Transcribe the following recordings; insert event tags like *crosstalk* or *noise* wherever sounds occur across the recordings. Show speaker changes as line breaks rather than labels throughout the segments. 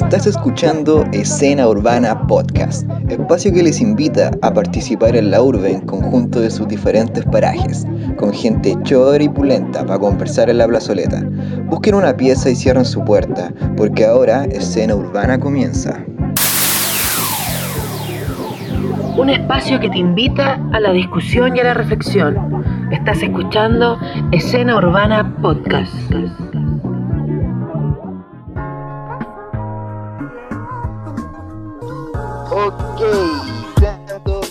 Estás escuchando Escena Urbana Podcast, espacio que les invita a participar en la urbe en conjunto de sus diferentes parajes, con gente chora y pulenta para conversar en la plazoleta. Busquen una pieza y cierren su puerta, porque ahora Escena Urbana comienza.
Un espacio que te invita a la discusión y a la reflexión. Estás escuchando Escena Urbana Podcast.
Ok, sean todos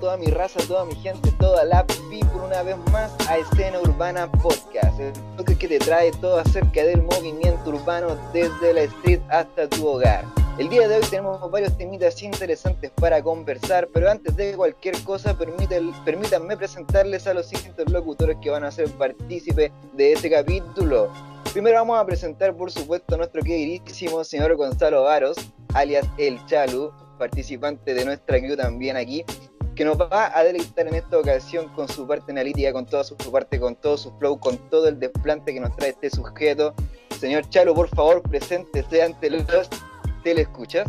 toda mi raza, toda mi gente, toda la people una vez más a Escena Urbana Podcast, el podcast que te trae todo acerca del movimiento urbano desde la street hasta tu hogar. El día de hoy tenemos varios temitas interesantes para conversar, pero antes de cualquier cosa, permítanme presentarles a los siguientes locutores que van a ser partícipes de este capítulo. Primero vamos a presentar, por supuesto, a nuestro queridísimo señor Gonzalo Varos, alias El Chalu, participante de nuestra crew también aquí, que nos va a deleitar en esta ocasión con su parte analítica, con toda su, parte, con todo su flow, con todo el desplante que nos trae este sujeto. Señor Chalo, por favor, preséntese ante los escuchas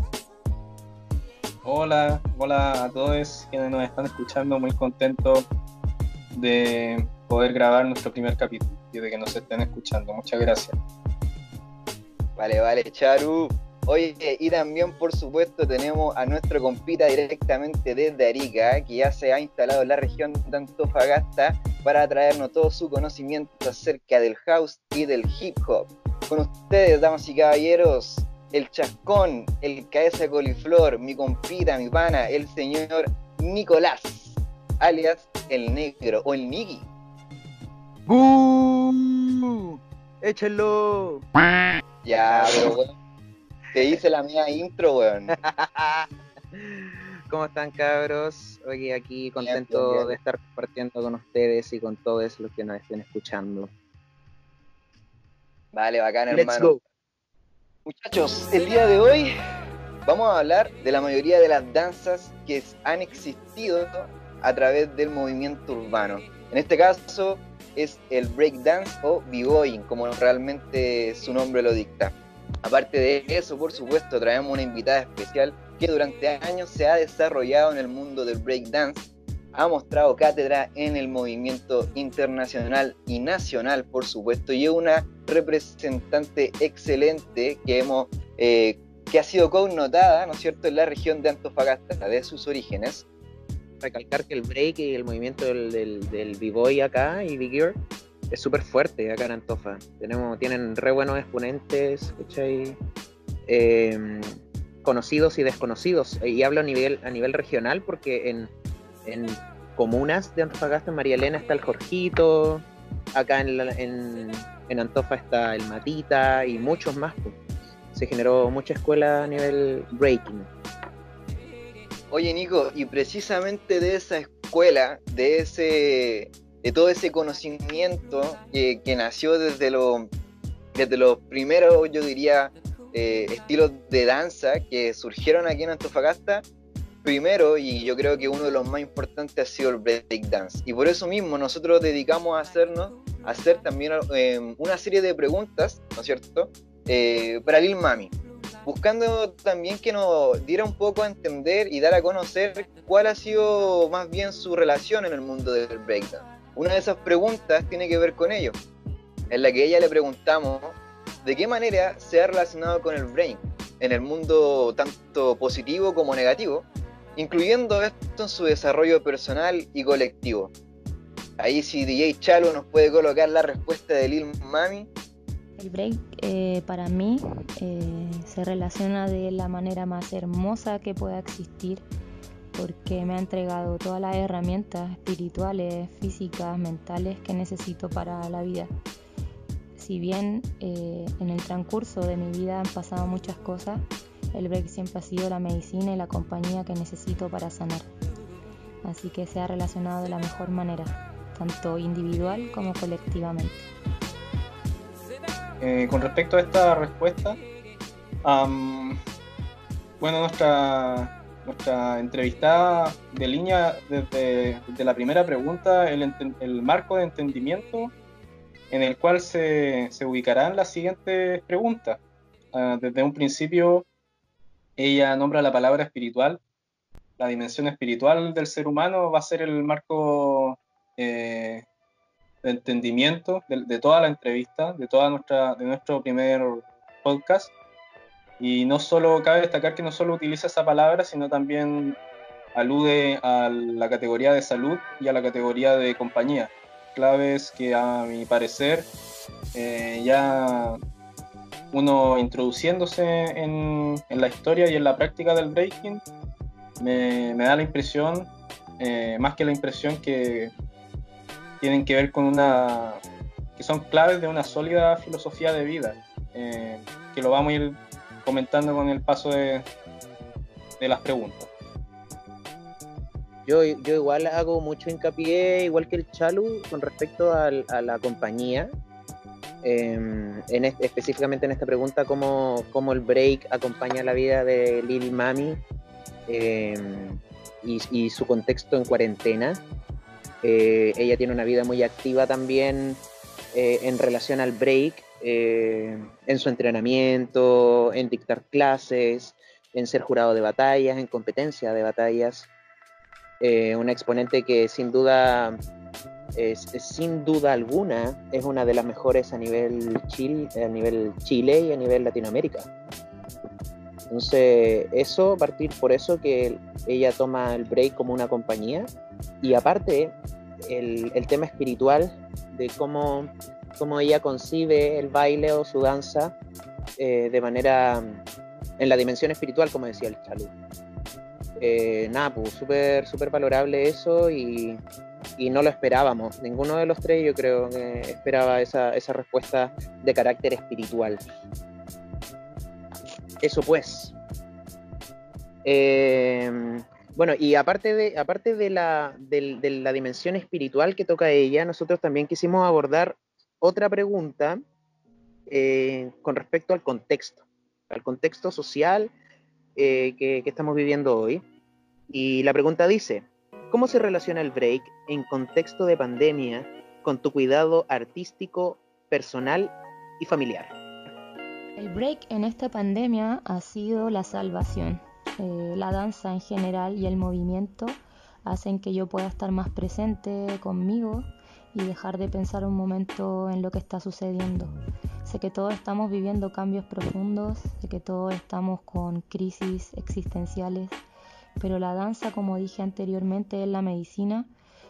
Hola, hola a todos quienes nos están escuchando, muy contento de poder grabar nuestro primer capítulo y de que nos estén escuchando. Muchas gracias.
Vale, vale, Charu. Oye, y también por supuesto tenemos a nuestro compita directamente desde Arica, que ya se ha instalado en la región de Antofagasta para traernos todo su conocimiento acerca del house y del hip hop. Con ustedes, damas y caballeros, el chascón, el cabeza coliflor, mi compita, mi pana, el señor Nicolás, alias el negro o el Niggy.
¡Bú! ¡Échenlo!
Ya, pero bueno te hice la mía intro, weón. *laughs*
¿Cómo están, cabros? Hoy aquí contento de estar compartiendo con ustedes y con todos los que nos estén escuchando.
Vale, bacán, hermano. Muchachos, el día de hoy vamos a hablar de la mayoría de las danzas que han existido a través del movimiento urbano. En este caso es el breakdance o b-boying, como realmente su nombre lo dicta. Aparte de eso, por supuesto, traemos una invitada especial que durante años se ha desarrollado en el mundo del breakdance, ha mostrado cátedra en el movimiento internacional y nacional, por supuesto, y es una representante excelente que hemos eh, que ha sido connotada, ¿no es cierto?, en la región de Antofagasta, de sus orígenes.
Recalcar que el break y el movimiento del, b-boy acá y b-gear es súper fuerte acá en Antofa. Tenemos, tienen re buenos exponentes, em, conocidos y desconocidos. Y hablo a nivel, a nivel regional porque en, comunas de Antofagasta, en María Elena está el Jorgito, acá en, en, en, Antofa está el Matita y muchos más. Se generó mucha escuela a nivel breaking.
Oye Nico, y precisamente de esa escuela, de ese de todo ese conocimiento que, nació desde, lo, desde los primeros, yo diría, eh, estilos de danza que surgieron aquí en Antofagasta, primero, y yo creo que uno de los más importantes ha sido el breakdance. Y por eso mismo nosotros dedicamos a hacernos, a hacer también eh, una serie de preguntas, ¿no es cierto?, eh, para Lil Mami. Buscando también que nos diera un poco a entender y dar a conocer cuál ha sido más bien su relación en el mundo del breakdance. Una de esas preguntas tiene que ver con ello, en la que ella le preguntamos de qué manera se ha relacionado con el brain en el mundo tanto positivo como negativo, incluyendo esto en su desarrollo personal y colectivo. Ahí si DJ Chalo nos puede colocar la respuesta de Lil Mami.
El break eh, para mí eh, se relaciona de la manera más hermosa que pueda existir porque me ha entregado todas las herramientas espirituales, físicas, mentales que necesito para la vida. Si bien eh, en el transcurso de mi vida han pasado muchas cosas, el break siempre ha sido la medicina y la compañía que necesito para sanar. Así que se ha relacionado de la mejor manera, tanto individual como colectivamente.
Eh, con respecto a esta respuesta, bueno, nuestra nuestra entrevistada de línea desde, la primera pregunta el, el, marco de entendimiento en el cual se, se ubicarán las siguientes preguntas. ah, desde un principio ella nombra la palabra espiritual. La dimensión espiritual del ser humano va a ser el marco eh, de entendimiento de, toda la entrevista, de, toda nuestra, de nuestro primer podcast. Y no solo cabe destacar que no solo utiliza esa palabra, sino también alude a la categoría de salud y a la categoría de compañía. Claves que a mi parecer eh, ya uno introduciéndose en, la historia y en la práctica del breaking, me, da la impresión, eh, más que la impresión que tienen que ver con una, que son claves de una sólida filosofía de vida, eh, que lo vamos a ir comentando con el paso de, de las preguntas.
Yo, yo igual hago mucho hincapié, igual que el Chalu, con respecto a la compañía, Em, en específicamente en esta pregunta, ¿cómo, ¿cómo, el break acompaña la vida de Lil Mami em, y, su contexto en cuarentena. Eh, ella tiene una vida muy activa también eh, en relación al break, eh, en su entrenamiento, en dictar clases, en ser jurado de batallas, en competencia de batallas. una exponente que sin duda es, sin duda alguna es una de las mejores a nivel, Chile, a nivel Chile y a nivel Latinoamérica. Entonces, eso, partir por eso que ella toma el break como una compañía. Y aparte, el, el tema espiritual de cómo, cómo, ella concibe el baile o su danza eh, de manera en la dimensión espiritual, como decía el Chalú. Eh, nada, pues súper super valorable eso y, no lo esperábamos. Ninguno de los tres yo creo esperaba esa, respuesta de carácter espiritual. Eso pues. Eh, bueno, y aparte de, aparte de la, la dimensión espiritual que toca ella, nosotros también quisimos abordar otra pregunta eh, con respecto al contexto, al contexto social eh, que estamos viviendo hoy. Y la pregunta dice, ¿Cómo se relaciona el break en contexto de pandemia con tu cuidado artístico, personal y familiar?
El break en esta pandemia ha sido la salvación. Eh, la danza en general y el movimiento hacen que yo pueda estar más presente conmigo y dejar de pensar un momento en lo que está sucediendo. Sé que todos estamos viviendo cambios profundos, sé que todos estamos con crisis existenciales pero la danza, como dije anteriormente, es la medicina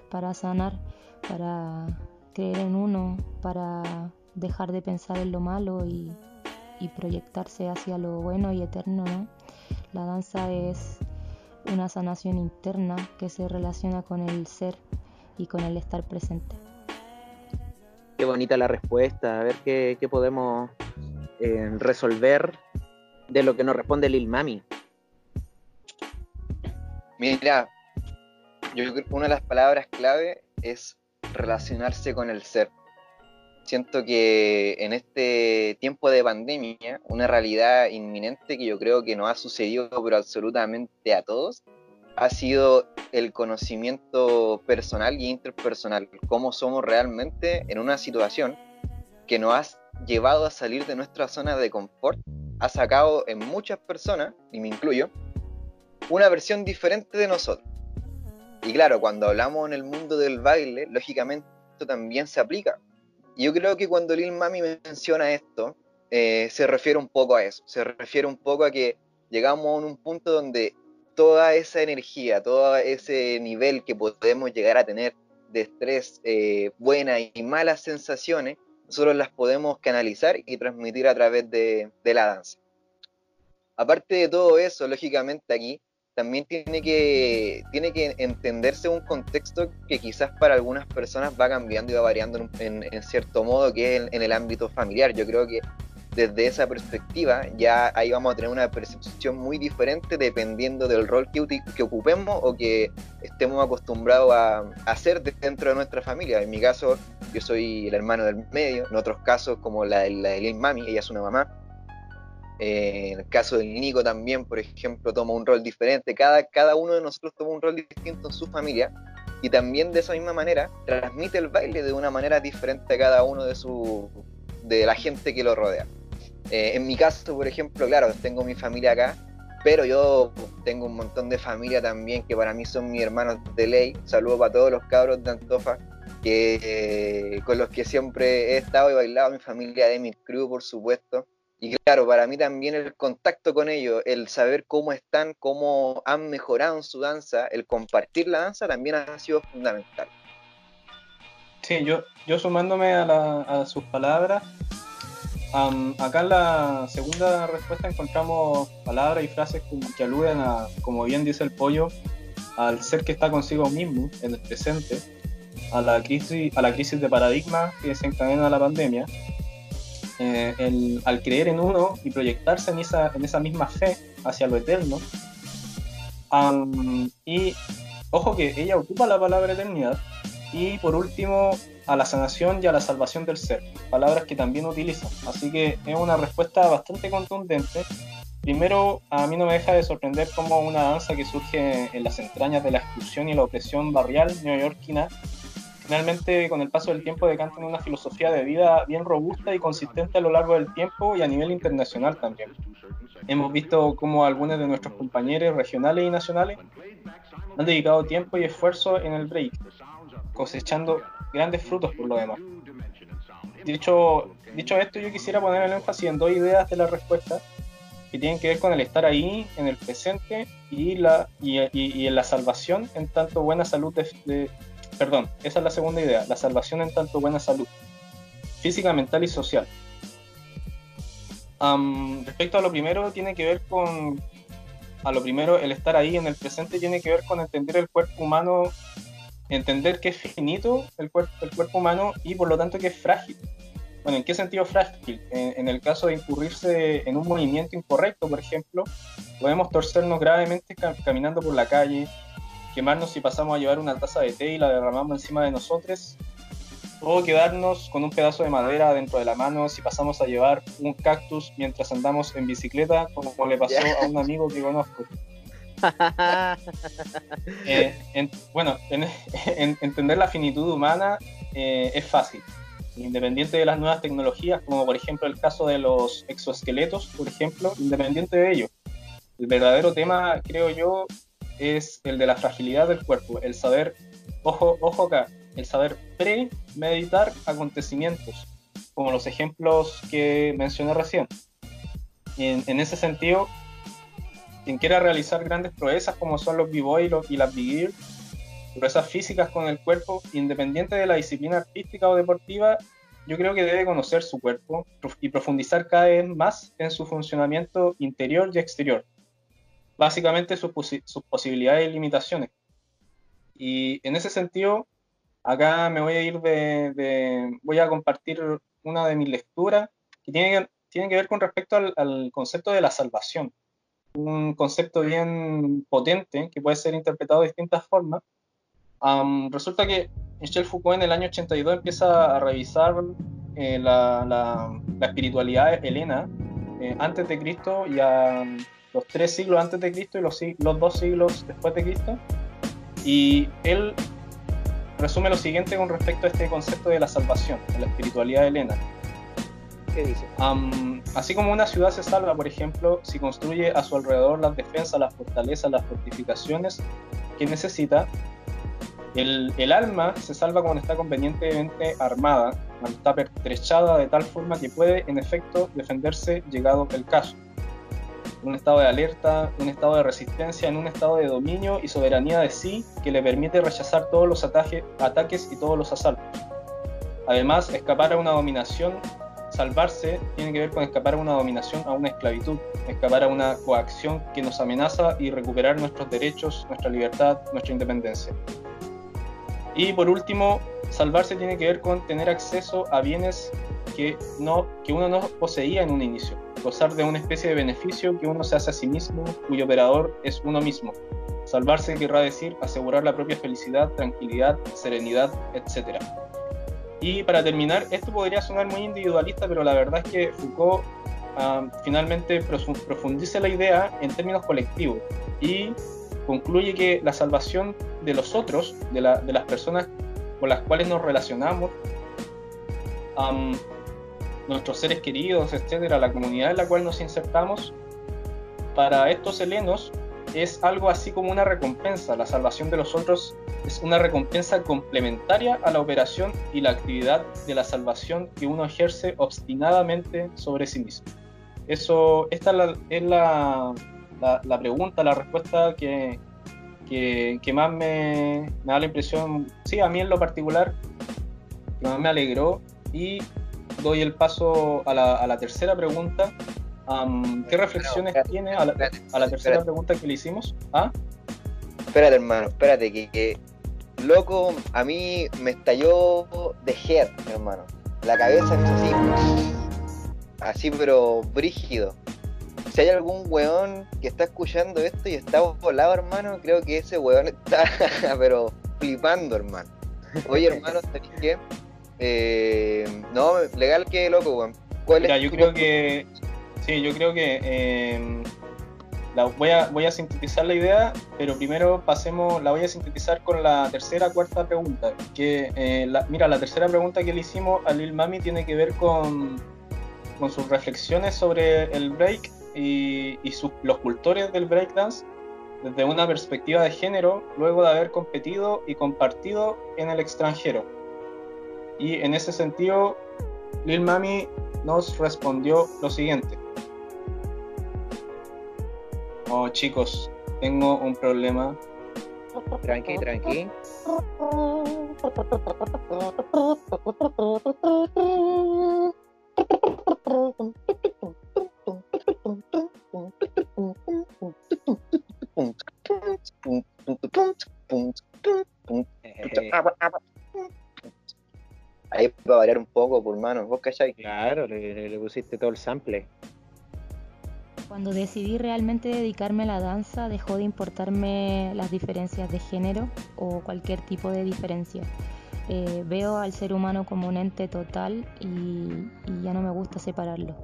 para sanar, para creer en uno, para dejar de pensar en lo malo y, proyectarse hacia lo bueno y eterno. ¿no? La danza es una sanación interna que se relaciona con el ser y con el estar presente.
Qué bonita la respuesta, a ver qué, podemos eh, resolver de lo que nos responde Lil Mami.
Mira, yo creo que una de las palabras clave es relacionarse con el ser. Siento que en este tiempo de pandemia, una realidad inminente que yo creo que nos ha sucedido pero absolutamente a todos, ha sido el conocimiento personal y interpersonal, cómo somos realmente en una situación que nos ha llevado a salir de nuestra zona de confort, ha sacado en muchas personas, y me incluyo, una versión diferente de nosotros. Y claro, cuando hablamos en el mundo del baile, lógicamente esto también se aplica. Y yo creo que cuando Lil Mami menciona esto, eh, se refiere un poco a eso, se refiere un poco a que llegamos a un punto donde toda esa energía, todo ese nivel que podemos llegar a tener de estrés, eh, buenas y malas sensaciones, nosotros las podemos canalizar y transmitir a través de, la danza. Aparte de todo eso, lógicamente aquí también tiene que, tiene que entenderse un contexto que quizás para algunas personas va cambiando y va variando en, cierto modo, que es en, el ámbito familiar. Yo creo que desde esa perspectiva ya ahí vamos a tener una percepción muy diferente dependiendo del rol que, ocupemos o que estemos acostumbrados a, hacer dentro de nuestra familia. En mi caso, yo soy el hermano del medio, en otros casos como la, la de Lil Mami, ella es una mamá eh, en el caso del Nico también, por ejemplo, toma un rol diferente. Cada, cada uno de nosotros toma un rol distinto en su familia y también de esa misma manera transmite el baile de una manera diferente a cada uno de, su, de la gente que lo rodea. Eh, en mi caso, por ejemplo, claro, tengo mi familia acá, pero yo tengo un montón de familia también que para mí son mis hermanos de ley. Saludos para todos los cabros de Antofa, que, eh, con los que siempre he estado y bailado, mi familia de mi crew, por supuesto. Y claro, para mí también el contacto con ellos, el saber cómo están, cómo han mejorado en su danza, el compartir la danza también ha sido fundamental.
Sí, yo, yo sumándome a, a sus palabras, acá en la segunda respuesta encontramos palabras y frases que aluden a, como bien dice el pollo, al ser que está consigo mismo en el presente, a la crisis, a la crisis de paradigma que desencadena la pandemia, eh, al creer en uno y proyectarse en esa, en esa misma fe hacia lo eterno. y ojo que ella ocupa la palabra eternidad. Y por último, a la sanación y a la salvación del ser, palabras que también utilizan. Así que es una respuesta bastante contundente. Primero, a mí no me deja de sorprender cómo una danza que surge en las entrañas de la exclusión y la opresión barrial neoyorquina, finalmente con el paso del tiempo decanta en una filosofía de vida bien robusta y consistente a lo largo del tiempo y a nivel internacional también. Hemos visto cómo algunos de nuestros compañeros regionales y nacionales han dedicado tiempo y esfuerzo en el break, cosechando grandes frutos por lo demás. Dicho, dicho esto, yo quisiera poner el énfasis en dos ideas de la respuesta que tienen que ver con el estar ahí, en el presente y, la, y, en la salvación en tanto buena salud de, Perdón, esa es la segunda idea, la salvación en tanto buena salud, física, mental y social. respecto a lo primero, tiene que ver con, a lo primero, el estar ahí en el presente tiene que ver con entender el cuerpo humano entender que es finito el cuerpo, el cuerpo humano y por lo tanto que es frágil. Bueno, ¿en qué sentido frágil? En, el caso de incurrirse en un movimiento incorrecto, por ejemplo, podemos torcernos gravemente caminando por la calle, quemarnos si pasamos a llevar una taza de té y la derramamos encima de nosotros, o quedarnos con un pedazo de madera dentro de la mano si pasamos a llevar un cactus mientras andamos en bicicleta, como le pasó a un amigo que conozco. *laughs* Eh, bueno, *laughs* en, entender la finitud humana eh, es fácil, independiente de las nuevas tecnologías, como por ejemplo el caso de los exoesqueletos, por ejemplo, independiente de ello. El verdadero tema, creo yo, es el de la fragilidad del cuerpo, el saber, ojo, ojo acá, el saber premeditar acontecimientos, como los ejemplos que mencioné recién. En ese sentido, quien quiera realizar grandes proezas como son los b-boy y las big proezas físicas con el cuerpo, independiente de la disciplina artística o deportiva, yo creo que debe conocer su cuerpo y profundizar cada vez más en su funcionamiento interior y exterior. Básicamente sus, posibilidades y limitaciones. Y en ese sentido, acá me voy a ir de, voy a compartir una de mis lecturas que tiene, tiene que ver con respecto al concepto de la salvación un concepto bien potente que puede ser interpretado de distintas formas. resulta que Michel Foucault en el año 82 empieza a revisar eh, la, la, espiritualidad helena eh, antes de Cristo y a los tres siglos antes de Cristo y los, los dos siglos después de Cristo. Y él resume lo siguiente con respecto a este concepto de la salvación, de la espiritualidad helena así como una ciudad se salva, por ejemplo, si construye a su alrededor las defensas, las fortalezas, las fortificaciones que necesita, el, el, alma se salva cuando está convenientemente armada, cuando está pertrechada de tal forma que puede, en efecto, defenderse llegado el caso. Un estado de alerta, un estado de resistencia, en un estado de dominio y soberanía de sí que le permite rechazar todos los ataques y todos los asaltos. Además, escapar a una dominación salvarse tiene que ver con escapar a una dominación, a una esclavitud, escapar a una coacción que nos amenaza y recuperar nuestros derechos, nuestra libertad, nuestra independencia. Y por último, salvarse tiene que ver con tener acceso a bienes que, no, que uno no poseía en un inicio, gozar de una especie de beneficio que uno se hace a sí mismo, cuyo operador es uno mismo. Salvarse querrá decir asegurar la propia felicidad, tranquilidad, serenidad, etc. Y para terminar, esto podría sonar muy individualista, pero la verdad es que Foucault ah, finalmente profundiza la idea en términos colectivos y concluye que la salvación de los otros, de, las personas con las cuales nos relacionamos, nuestros seres queridos, etcétera, la comunidad en la cual nos insertamos, para estos helenos es algo así como una recompensa. La salvación de los otros es una recompensa complementaria a la operación y la actividad de la salvación que uno ejerce obstinadamente sobre sí mismo. Eso, esta es la, la, pregunta, la respuesta que, que, más me, me, da la impresión, sí, a mí en lo particular, que más me alegró. Y doy el paso a la, a la tercera pregunta, ¿Qué reflexiones tiene a la, tercera pregunta que le hicimos? ¿Ah?
Espérate, hermano, espérate, que, loco, a mí me estalló de head, hermano. La cabeza así, así, pero brígido. Si hay algún weón que está escuchando esto y está volado, hermano, creo que ese weón está, *laughs* pero flipando, hermano. Oye, hermano, ¿sabes qué? Eh, no, legal que loco, weón.
Mira, yo creo que Sí, yo creo que em, la, voy, a, voy a sintetizar la idea, pero primero pasemos, la voy a sintetizar con la tercera, cuarta pregunta. Que, eh, mira, la tercera pregunta que le hicimos a Lil Mami tiene que ver con, con sus reflexiones sobre el break y, y los cultores del breakdance desde una perspectiva de género, luego de haber competido y compartido en el extranjero. Y en ese sentido, Lil Mami nos respondió lo siguiente. Oh, chicos, tengo un problema.
Tranqui, tranqui.
Ahí va a variar un poco, por mano, vos cachai.
Claro, le, le pusiste todo el sample.
Cuando decidí realmente dedicarme a la danza, dejó de importarme las diferencias de género o cualquier tipo de diferencia. Eh, veo al ser humano como un ente total y, ya no me gusta separarlo.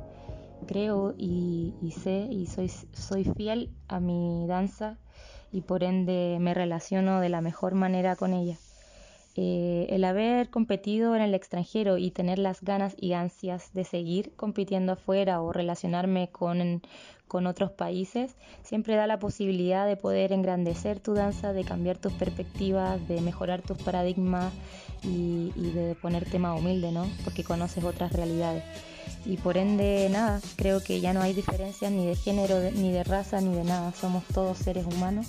Creo y, sé y soy, soy fiel a mi danza y por ende me relaciono de la mejor manera con ella. Eh, el haber competido en el extranjero y tener las ganas y ansias de seguir compitiendo afuera o relacionarme con, con otros países siempre da la posibilidad de poder engrandecer tu danza, de cambiar tus perspectivas, de mejorar tus paradigmas y, y de ponerte más humilde, ¿no? Porque conoces otras realidades. Y por ende, nada, creo que ya no hay diferencias ni de género, ni de raza, ni de nada. Somos todos seres humanos,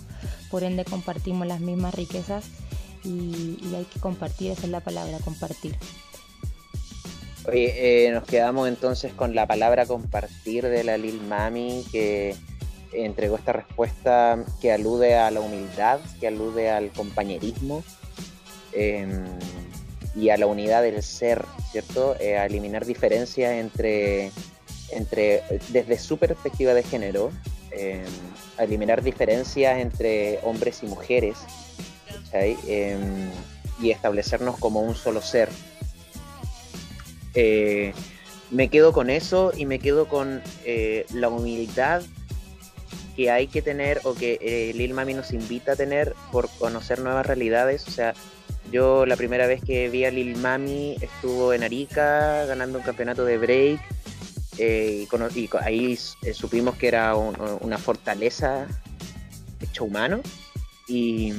por ende compartimos las mismas riquezas y, hay que compartir, esa es la palabra, compartir.
Oye, eh, nos quedamos entonces con la palabra compartir de la Lil Mami que entregó esta respuesta que alude a la humildad, que alude al compañerismo em, y a la unidad del ser, ¿cierto? Eh, a eliminar diferencias entre, entre, desde su perspectiva de género, em, a eliminar diferencias entre hombres y mujeres, Em, y establecernos como un solo ser. Eh, me quedo con eso y me quedo con eh, la humildad que hay que tener o que eh, Lil Mami nos invita a tener por conocer nuevas realidades. O sea, yo la primera vez que vi a Lil Mami estuvo en Arica ganando un campeonato de break y, ahí supimos que era una fortaleza hecho humano y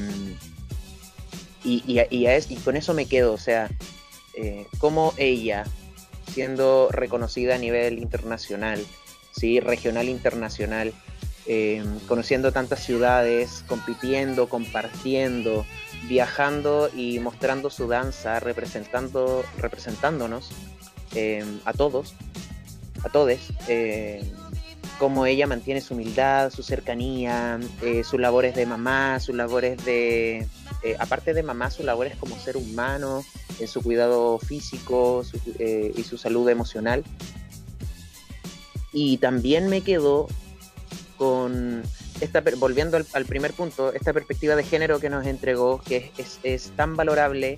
y, y, con eso me quedo, o sea, eh, como ella, siendo reconocida a nivel internacional, ¿sí? regional internacional, em, conociendo tantas ciudades, compitiendo, compartiendo, viajando y mostrando su danza, representando, representándonos em, a todos, a todos, em, cómo ella mantiene su humildad, su cercanía, eh, sus labores de mamá, sus labores de, eh, aparte de mamá, sus labores como ser humano, en su cuidado físico eh, y su salud emocional. Y también me quedo con esta, volviendo al, primer punto, esta perspectiva de género que nos entregó, que es, tan valorable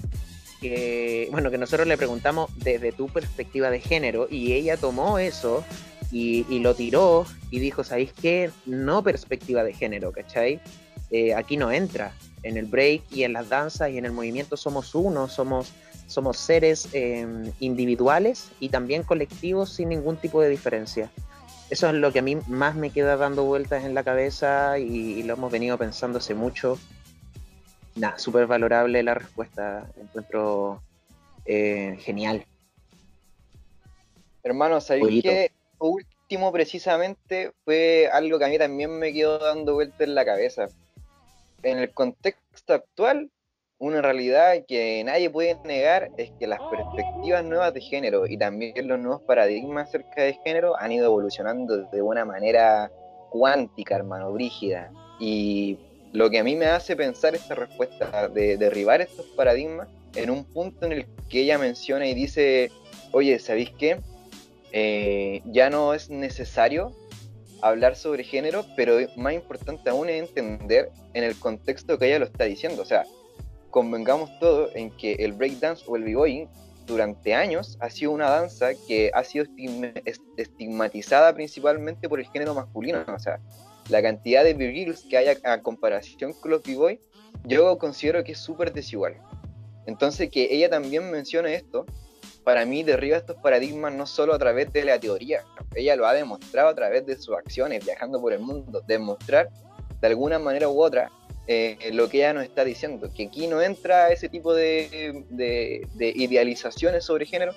que, bueno, que nosotros le preguntamos desde tu perspectiva de género y ella tomó eso y, y lo tiró y dijo, ¿sabéis qué? No perspectiva de género, ¿cachai? Eh, aquí no entra en el break y en las danzas y en el movimiento somos uno, somos, somos seres em, individuales y también colectivos sin ningún tipo de diferencia. Eso es lo que a mí más me queda dando vueltas en la cabeza y, lo hemos venido pensando hace mucho. Nada, súper valorable la respuesta, encuentro eh, genial.
Hermano, ¿sabéis que último precisamente fue algo que a mí también me quedó dando vueltas en la cabeza? En el contexto actual, una realidad que nadie puede negar es que las perspectivas nuevas de género y también los nuevos paradigmas acerca de género han ido evolucionando de una manera cuántica, hermano, brígida. Y lo que a mí me hace pensar esta respuesta de derribar estos paradigmas en un punto en el que ella menciona y dice, oye, ¿sabéis qué? Eh, ya no es necesario hablar sobre género, pero más importante aún es entender en el contexto que ella lo está diciendo. O sea, convengamos todo en que el breakdance o el b-boying durante años ha sido una danza que ha sido estigmatizada principalmente por el género masculino. O sea, la cantidad de b que hay a, comparación con los b-boy, yo considero que es súper desigual. Entonces, que ella también mencione esto, para mí derriba estos paradigmas no solo a través de la teoría, ella lo ha demostrado a través de sus acciones, viajando por el mundo, demostrar de alguna manera u otra eh, lo que ella nos está diciendo, que aquí no entra ese tipo de, idealizaciones sobre género,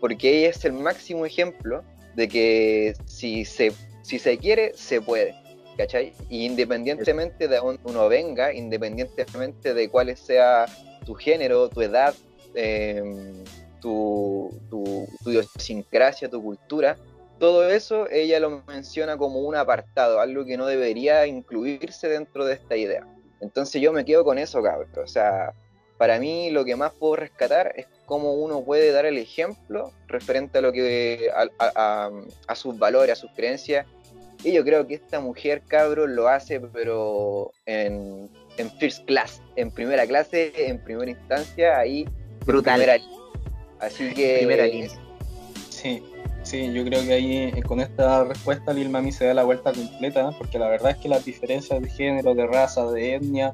porque ella es el máximo ejemplo de que si se, si se quiere, se puede. ¿Cachai? Y independientemente de dónde uno venga, independientemente de cuál sea tu género, tu edad, em, tu, tu, tu idiosincrasia, tu cultura, todo eso ella lo menciona como un apartado, algo que no debería incluirse dentro de esta idea. Entonces yo me quedo con eso, cabrón. O sea, para mí lo que más puedo rescatar es cómo uno puede dar el ejemplo referente a lo que a, sus valores, a sus creencias. Y yo creo que esta mujer, cabrón, lo hace, pero en, first class, en primera clase, en primera instancia, ahí
brutal.
Así que
primera línea.
Sí. Sí, yo creo que ahí eh, con esta respuesta Lil Mami se da la vuelta completa, porque la verdad es que las diferencias de género, de raza, de etnia,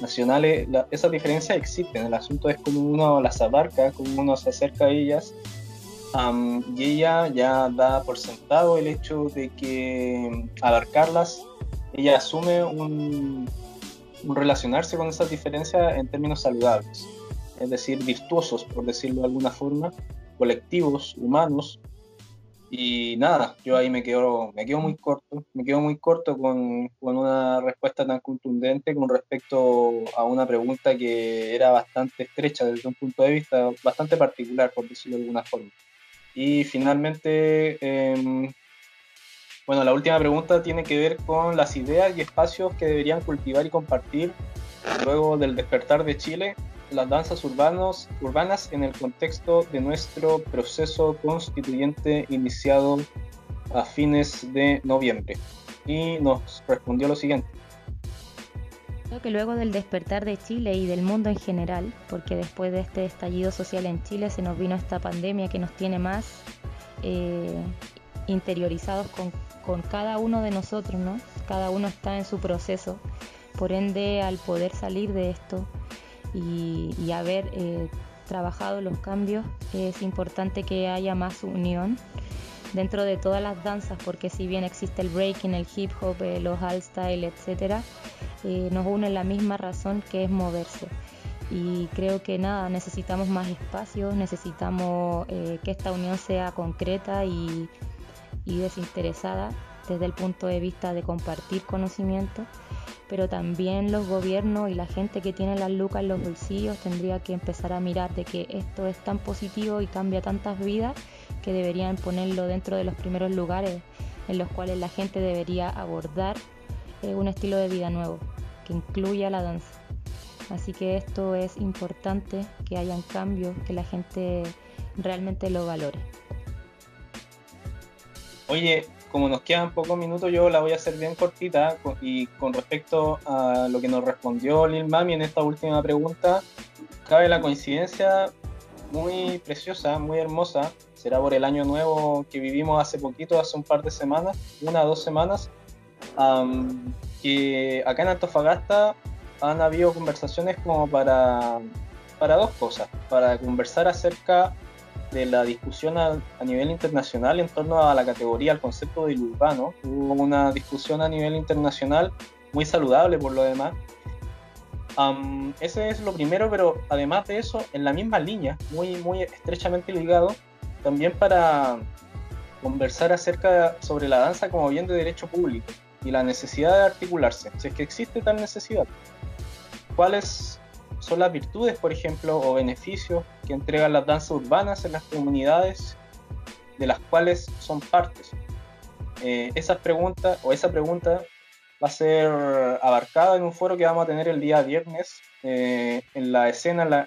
nacionales, esas diferencias existen. El asunto es cómo uno las abarca, cómo uno se acerca a ellas. y ella ya da por sentado el hecho de que abarcarlas, ella asume un, un relacionarse con esas diferencias en términos saludables, es decir, virtuosos, por decirlo de alguna forma, colectivos, humanos, y nada, yo ahí me quedo, me quedo muy corto, me quedo muy corto con, con, una respuesta tan contundente con respecto a una pregunta que era bastante estrecha desde un punto de vista bastante particular, por decirlo de alguna forma. Y finalmente, em, bueno, la última pregunta tiene que ver con las ideas y espacios que deberían cultivar y compartir luego del despertar de Chile las danzas urbanos, urbanas en el contexto de nuestro proceso constituyente iniciado a fines de noviembre. Y nos respondió lo siguiente.
Creo que luego del despertar de Chile y del mundo en general, porque después de este estallido social en Chile se nos vino esta pandemia que nos tiene más eh, interiorizados con, con cada uno de nosotros, ¿no? Cada uno está en su proceso. Por ende, al poder salir de esto, y, haber eh, trabajado los cambios, es importante que haya más unión dentro de todas las danzas, porque si bien existe el breaking, el hip hop, eh, los all style, etcétera, eh, nos une la misma razón que es moverse. Y creo que nada, necesitamos más espacios, necesitamos que esta unión sea concreta y, y desinteresada desde el punto de vista de compartir conocimiento pero también los gobiernos y la gente que tiene las lucas en los bolsillos tendría que empezar a mirar de que esto es tan positivo y cambia tantas vidas que deberían ponerlo dentro de los primeros lugares en los cuales la gente debería abordar eh, un estilo de vida nuevo que incluya la danza. Así que esto es importante que hayan cambios, que la gente realmente lo valore.
Oye, como nos quedan pocos minutos, yo la voy a hacer bien cortita. Y con respecto a lo que nos respondió Lil Mami en esta última pregunta, cabe la coincidencia muy preciosa, muy hermosa. Será por el año nuevo que vivimos hace poquito, hace un par de semanas, una o dos semanas, que acá en Antofagasta han habido conversaciones como para, para dos cosas, para conversar acerca de la discusión a, nivel internacional en torno a la categoría, al concepto del urbano. Hubo una discusión a nivel internacional muy saludable por lo demás. ese es lo primero, pero además de eso, en la misma línea, muy, muy estrechamente ligado, también para conversar acerca sobre la danza como bien de derecho público y la necesidad de articularse, si es que existe tal necesidad. ¿Cuáles son las virtudes, por ejemplo, o beneficios que entregan las danzas urbanas en las comunidades de las cuales son partes? Eh, esas preguntas o esa pregunta va a ser abarcada en un foro que vamos a tener el día viernes eh, en la escena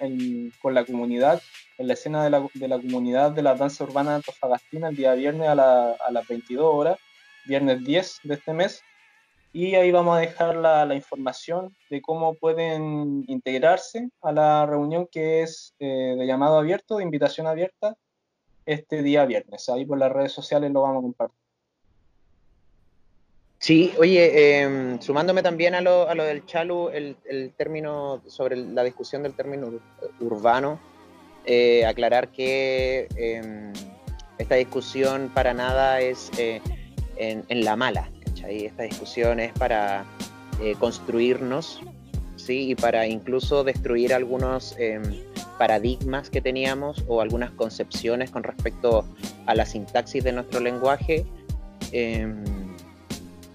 con la comunidad, en la escena de la, comunidad de la danza urbana Antofagastina el día viernes a, a las 22 horas, viernes 10 de este mes. Y ahí vamos a dejar la, información de cómo pueden integrarse a la reunión que es eh, de llamado abierto, de invitación abierta, este día viernes. Ahí por las redes sociales lo vamos a compartir.
Sí, oye, em, sumándome también a lo, a lo del Chalu, el, término, sobre la discusión del término urbano, eh, aclarar que em, esta discusión para nada es eh, en, la mala, ¿cachai? Esta discusión es para eh, construirnos, ¿sí? Y para incluso destruir algunos em, paradigmas que teníamos o algunas concepciones con respecto a la sintaxis de nuestro lenguaje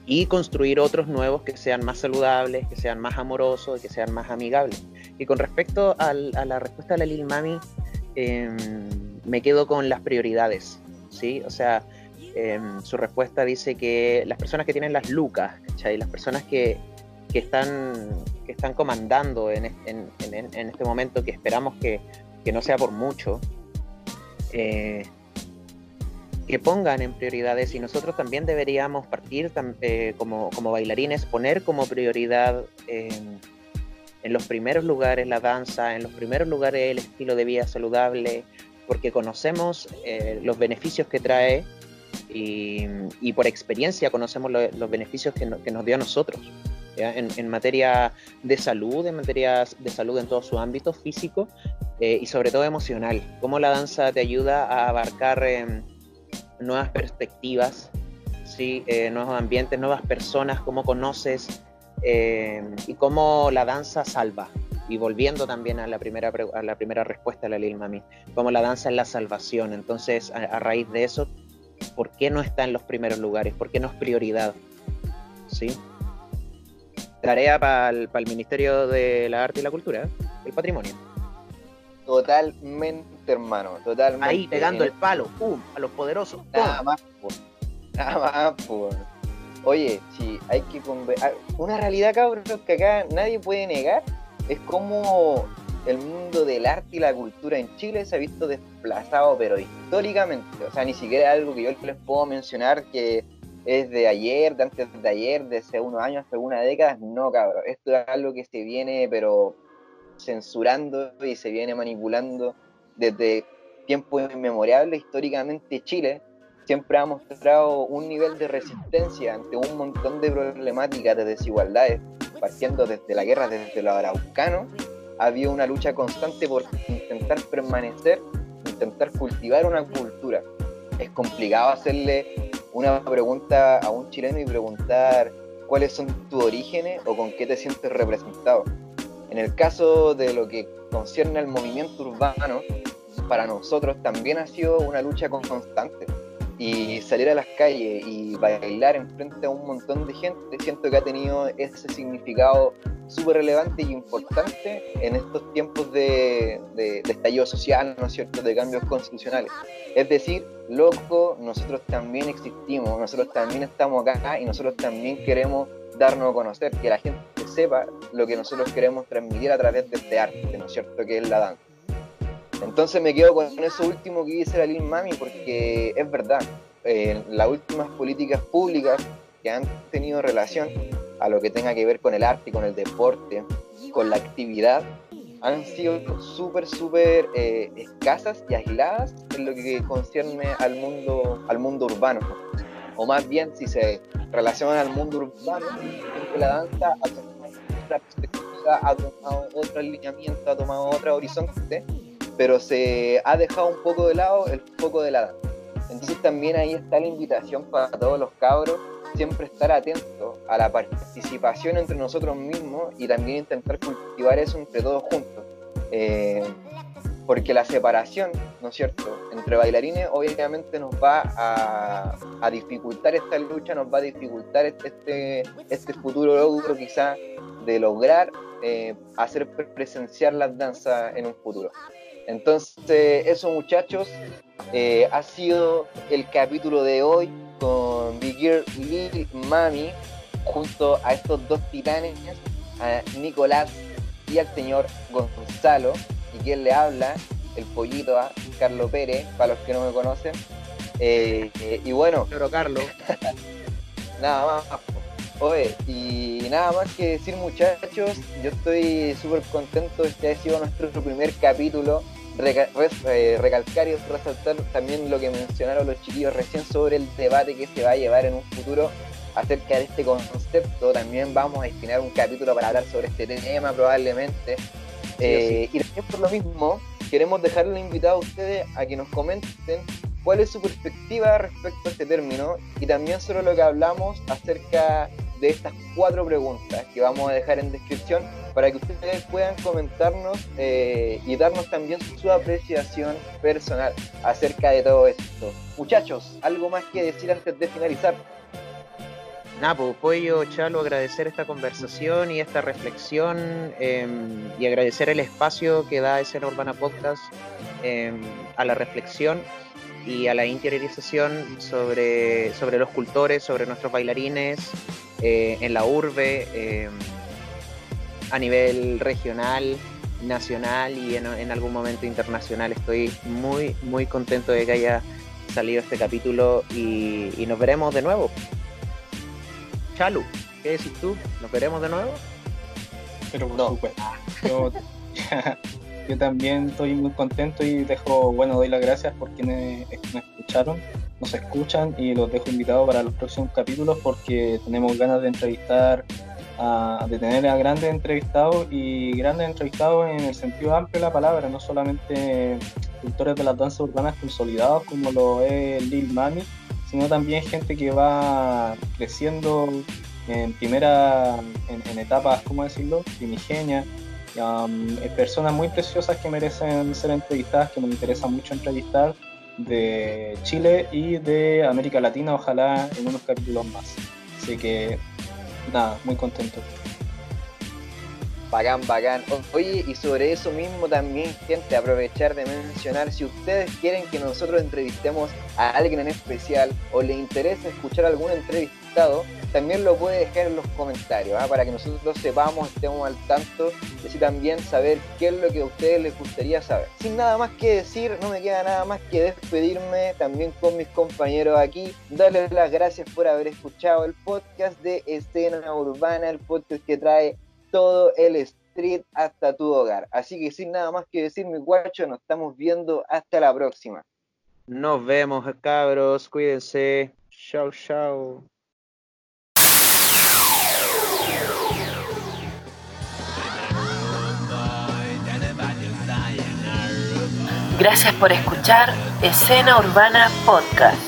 y construir otros nuevos que sean más saludables, que sean más amorosos y que sean más amigables. Y con respecto a la respuesta de la Lil Mami, em, me quedo con las prioridades, ¿sí? O sea, em, su respuesta dice que las personas que tienen las lucas, ¿cachai? Las personas que, que están, que están comandando en, en, en, este momento, que esperamos que, que no sea por mucho, eh, que pongan en prioridades y nosotros también deberíamos partir eh, como, como, bailarines, poner como prioridad en los primeros lugares la danza, en los primeros lugares el estilo de vida saludable, porque conocemos eh, los beneficios que trae y, y por experiencia conocemos los beneficios que, que, nos dio a nosotros. En, en, materia de salud, en materia de salud en todo su ámbito físico eh, y sobre todo emocional. Cómo la danza te ayuda a abarcar nuevas perspectivas, ¿sí? Eh, nuevos ambientes, nuevas personas, cómo conoces eh, y cómo la danza salva. Y volviendo también a la primera, a la primera respuesta de la Lil Mami, cómo la danza es la salvación. Entonces, a, raíz de eso, ¿por qué no está en los primeros lugares? ¿Por qué no es prioridad? ¿Sí? Tarea para el, el Ministerio de la Arte y la Cultura, el Patrimonio.
Totalmente, hermano, totalmente.
Ahí pegando el palo, ¡pum! A los poderosos.
Nada más, por. Nada más, por. Oye, sí, hay que ah, Una realidad, cabrón, que acá nadie puede negar es como el mundo del arte y la cultura en Chile se ha visto desplazado, pero históricamente. O sea, ni siquiera algo que yo les puedo mencionar que es de ayer, de antes de ayer, de hace unos años, hace una década. No, cabrón. Esto es algo que se viene, pero censurando y se viene manipulando desde tiempos inmemorables. Históricamente Chile siempre ha mostrado un nivel de resistencia ante un montón de problemáticas de desigualdades, partiendo desde la guerra, desde los araucanos, había una lucha constante por intentar permanecer, intentar cultivar una cultura. Es complicado hacerle una pregunta a un chileno y preguntar cuáles son tus orígenes o con qué te sientes representado. En el caso de lo que concierne al movimiento urbano, para nosotros también ha sido una lucha constante. Y salir a las calles y bailar enfrente a un montón de gente, siento que ha tenido ese significado súper relevante y importante en estos tiempos de, de, estallido social, ¿no es cierto?, de cambios constitucionales. Es decir, loco, nosotros también existimos, nosotros también estamos acá y nosotros también queremos darnos a conocer, que la gente sepa lo que nosotros queremos transmitir a través de este arte, ¿no es cierto?, que es la danza. Entonces me quedo con eso último que dice la Lil Mami, porque es verdad, eh, las últimas políticas públicas que han tenido relación a lo que tenga que ver con el arte, con el deporte, con la actividad, han sido súper, súper eh, escasas y aisladas en lo que concierne al mundo, al mundo urbano. O más bien si se relacionan al mundo urbano, la danza hace una perspectiva ha tomado otro alineamiento, ha tomado otro horizonte, pero se ha dejado un poco de lado el foco de la danza. Entonces también ahí está la invitación para todos los cabros, siempre estar atentos a la participación entre nosotros mismos y también intentar cultivar eso entre todos juntos. Eh, porque la separación, ¿no es cierto?, entre bailarines obviamente nos va a, dificultar esta lucha, nos va a dificultar este, este futuro logro quizá de lograr eh, hacer presenciar las danzas en un futuro. Entonces, eso muchachos, eh, ha sido el capítulo de hoy con Big Girl Lil Mami, junto a estos dos titanes, a Nicolás y al señor Gonzalo y quien le habla, el pollito a Carlos Pérez, para los que no me conocen. Eh, eh, y bueno.
Pero Carlos. *laughs*
nada más. Oye, y nada más que decir muchachos, yo estoy súper contento, este ha sido nuestro primer capítulo, eh, recalcar y resaltar también lo que mencionaron los chiquillos recién sobre el debate que se va a llevar en un futuro acerca de este concepto, también vamos a destinar un capítulo para hablar sobre este tema probablemente, eh, y también por lo mismo, queremos dejarle invitado a ustedes a que nos comenten cuál es su perspectiva respecto a este término y también sobre lo que hablamos acerca de estas cuatro preguntas que vamos a dejar en descripción para que ustedes puedan comentarnos eh, y darnos también su apreciación personal acerca de todo esto. Muchachos, ¿algo más que decir antes de finalizar?
nada, pues Pollo, Chalo, agradecer esta conversación y esta reflexión em, y agradecer el espacio que da Escena Urbana Podcast em, a la reflexión y a la interiorización sobre, sobre los cultores, sobre nuestros bailarines eh, en la urbe, em, a nivel regional, nacional y en, algún momento internacional. Estoy muy, muy contento de que haya salido este capítulo y nos veremos de nuevo. Chalu, ¿qué decís tú? ¿Nos veremos de nuevo?
Pero por supuesto. Yo, *laughs* yo, también estoy muy contento y dejo, bueno, doy las gracias por quienes me escucharon, nos escuchan y los dejo invitados para los próximos capítulos porque tenemos ganas de entrevistar, a, de tener a grandes entrevistados y grandes entrevistados en el sentido amplio de la palabra, no solamente cultores de las danzas urbanas consolidados como lo es Lil Mami, sino también gente que va creciendo en primera, en, etapas, ¿cómo decirlo?, primigenias, um, personas muy preciosas que merecen ser entrevistadas, que me interesa mucho entrevistar, de Chile y de América Latina, ojalá en unos capítulos más. Así que, nada, muy contento.
Bacán, bacán. Oye, y sobre eso mismo también, gente, aprovechar de mencionar, si ustedes quieren que nosotros entrevistemos a alguien en especial o le interesa escuchar algún también lo puede dejar en los comentarios, ¿ah? para que nosotros sepamos, estemos al tanto y así también saber qué es lo que a ustedes les gustaría saber. Sin nada más que decir, no me queda nada más que despedirme también con mis compañeros aquí, darles las gracias por haber escuchado el podcast de Escena Urbana, el podcast que trae todo el street hasta tu hogar. Así que sin nada más que decir, mi guacho, nos estamos viendo hasta la próxima.
Nos vemos, cabros, cuídense. Chao, chao.
Gracias por escuchar Escena Urbana Podcast.